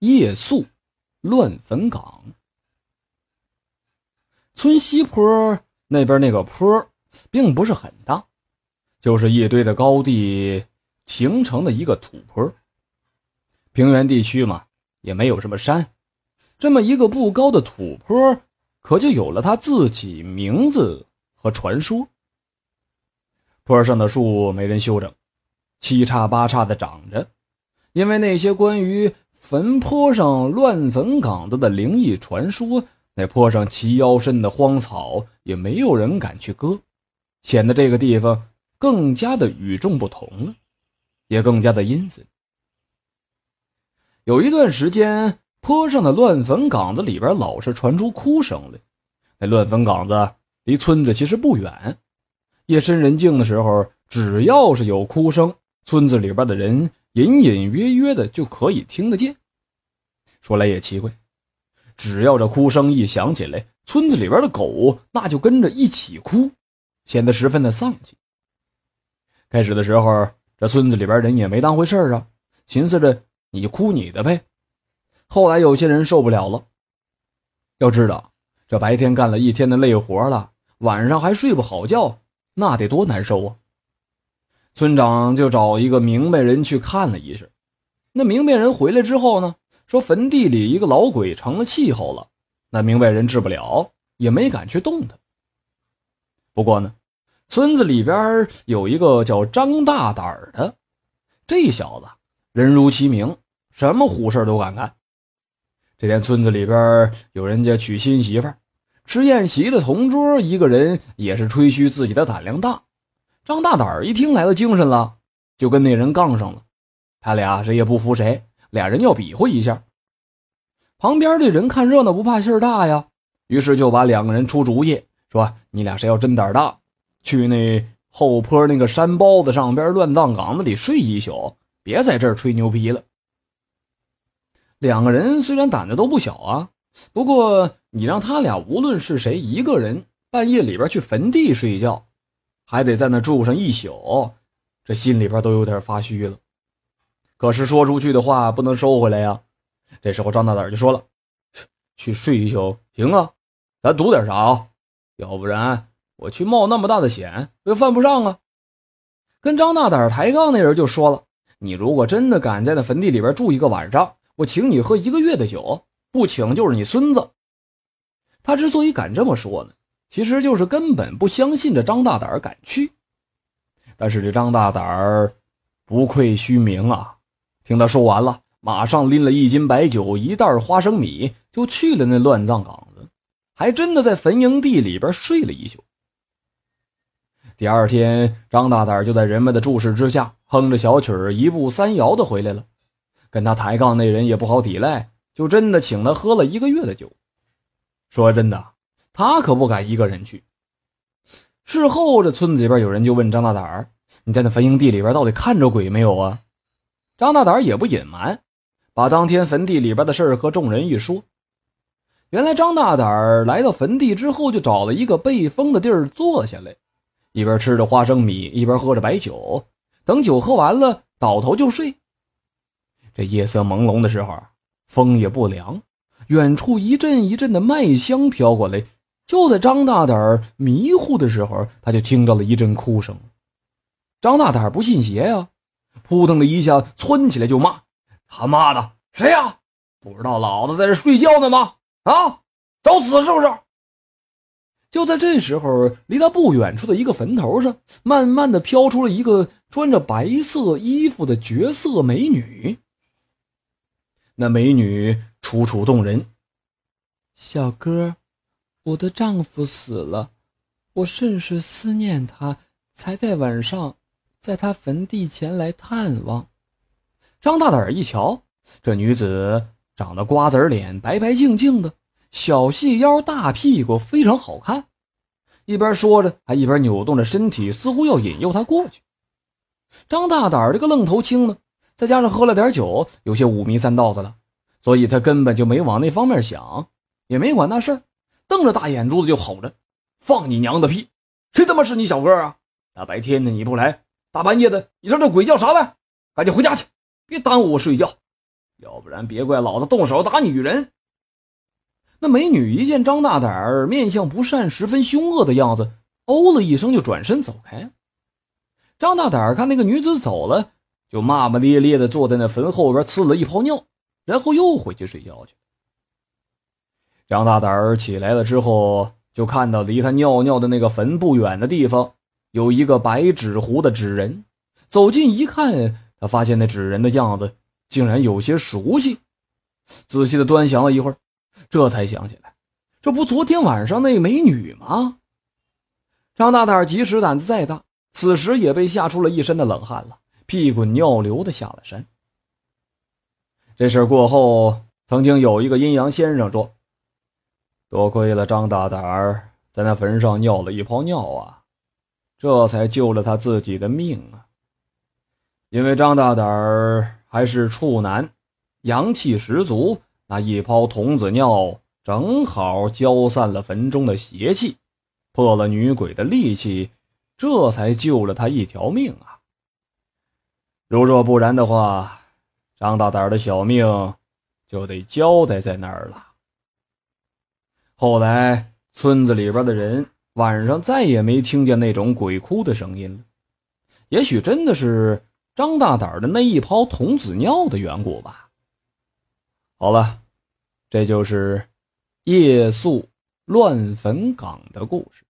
夜宿乱坟岗。村西坡那边那个坡，并不是很大，就是一堆的高地形成的一个土坡。平原地区嘛，也没有什么山，这么一个不高的土坡，可就有了它自己名字和传说。坡上的树没人修整，七叉八叉的长着，因为那些关于坟坡上乱坟岗子的灵异传说，那坡上齐腰深的荒草也没有人敢去割，显得这个地方更加的与众不同了，也更加的阴森。有一段时间，坡上的乱坟岗子里边老是传出哭声来，那乱坟岗子离村子其实不远。夜深人静的时候，只要是有哭声，村子里边的人隐隐约约的就可以听得见。说来也奇怪，只要这哭声一响起来，村子里边的狗那就跟着一起哭，显得十分的丧气。开始的时候，这村子里边人也没当回事啊，寻思着你哭你的呗。后来有些人受不了了，要知道这白天干了一天的累活了，晚上还睡不好觉。那得多难受啊！村长就找一个明白人去看了一事。那明白人回来之后呢，说坟地里一个老鬼成了气候了。那明白人治不了，也没敢去动他。不过呢，村子里边有一个叫张大胆的，这小子人如其名，什么虎事都敢干。这天村子里边有人家娶新媳妇儿。吃宴席的同桌，一个人也是吹嘘自己的胆量大。张大胆一听来了精神了，就跟那人杠上了。他俩谁也不服谁，俩人要比划一下。旁边的人看热闹不怕事儿大呀，于是就把两个人出主意，说：“你俩谁要真胆大，去那后坡那个山包子上边乱葬岗子里睡一宿，别在这儿吹牛皮了。”两个人虽然胆子都不小啊。不过，你让他俩无论是谁一个人半夜里边去坟地睡觉，还得在那住上一宿，这心里边都有点发虚了。可是说出去的话不能收回来呀。这时候张大胆就说了：“去睡一宿行啊，咱赌点啥啊？要不然我去冒那么大的险又犯不上啊。”跟张大胆抬杠那人就说了：“你如果真的敢在那坟地里边住一个晚上，我请你喝一个月的酒。”不请就是你孙子。他之所以敢这么说呢，其实就是根本不相信这张大胆敢去。但是这张大胆儿不愧虚名啊！听他说完了，马上拎了一斤白酒、一袋花生米，就去了那乱葬岗子，还真的在坟营地里边睡了一宿。第二天，张大胆就在人们的注视之下，哼着小曲儿，一步三摇的回来了。跟他抬杠那人也不好抵赖。就真的请他喝了一个月的酒。说真的，他可不敢一个人去。事后，这村子里边有人就问张大胆儿：“你在那坟营地里边到底看着鬼没有啊？”张大胆儿也不隐瞒，把当天坟地里边的事儿和众人一说。原来张大胆儿来到坟地之后，就找了一个背风的地儿坐下来，一边吃着花生米，一边喝着白酒。等酒喝完了，倒头就睡。这夜色朦胧的时候。风也不凉，远处一阵一阵的麦香飘过来。就在张大胆迷糊的时候，他就听到了一阵哭声。张大胆不信邪呀，扑腾的一下窜起来就骂：“他妈的，谁呀？不知道老子在这睡觉呢吗？啊，找死是不是？”就在这时候，离他不远处的一个坟头上，慢慢的飘出了一个穿着白色衣服的绝色美女。那美女楚楚动人。小哥，我的丈夫死了，我甚是思念他，才在晚上在他坟地前来探望。张大胆一瞧，这女子长得瓜子脸，白白净净的，小细腰，大屁股，非常好看。一边说着，还一边扭动着身体，似乎要引诱他过去。张大胆这个愣头青呢？再加上喝了点酒，有些五迷三道的了，所以他根本就没往那方面想，也没管那事儿，瞪着大眼珠子就吼着：“放你娘的屁！谁他妈是你小哥啊？大白天的你不来，大半夜的你上这鬼叫啥来？赶紧回家去，别耽误我睡觉。”要不然别怪老子动手打女人。那美女一见张大胆儿面相不善、十分凶恶的样子，哦了一声就转身走开。张大胆儿看那个女子走了，就骂骂咧咧的坐在那坟后边呲了一泡尿，然后又回去睡觉去。张大胆儿起来了之后，就看到离他尿尿的那个坟不远的地方有一个白纸糊的纸人。走近一看，他发现那纸人的样子竟然有些熟悉，仔细的端详了一会儿。这才想起来，这不昨天晚上那美女吗？张大胆即使胆子再大，此时也被吓出了一身的冷汗了，屁滚尿流的下了山。这事过后，曾经有一个阴阳先生说：“多亏了张大胆儿在那坟上尿了一泡尿啊，这才救了他自己的命啊。因为张大胆儿还是处男，阳气十足。”那一泡童子尿正好浇散了坟中的邪气，破了女鬼的戾气，这才救了他一条命啊！如若不然的话，张大胆的小命就得交代在那儿了。后来村子里边的人晚上再也没听见那种鬼哭的声音了，也许真的是张大胆的那一泡童子尿的缘故吧。好了，这就是夜宿乱坟岗的故事。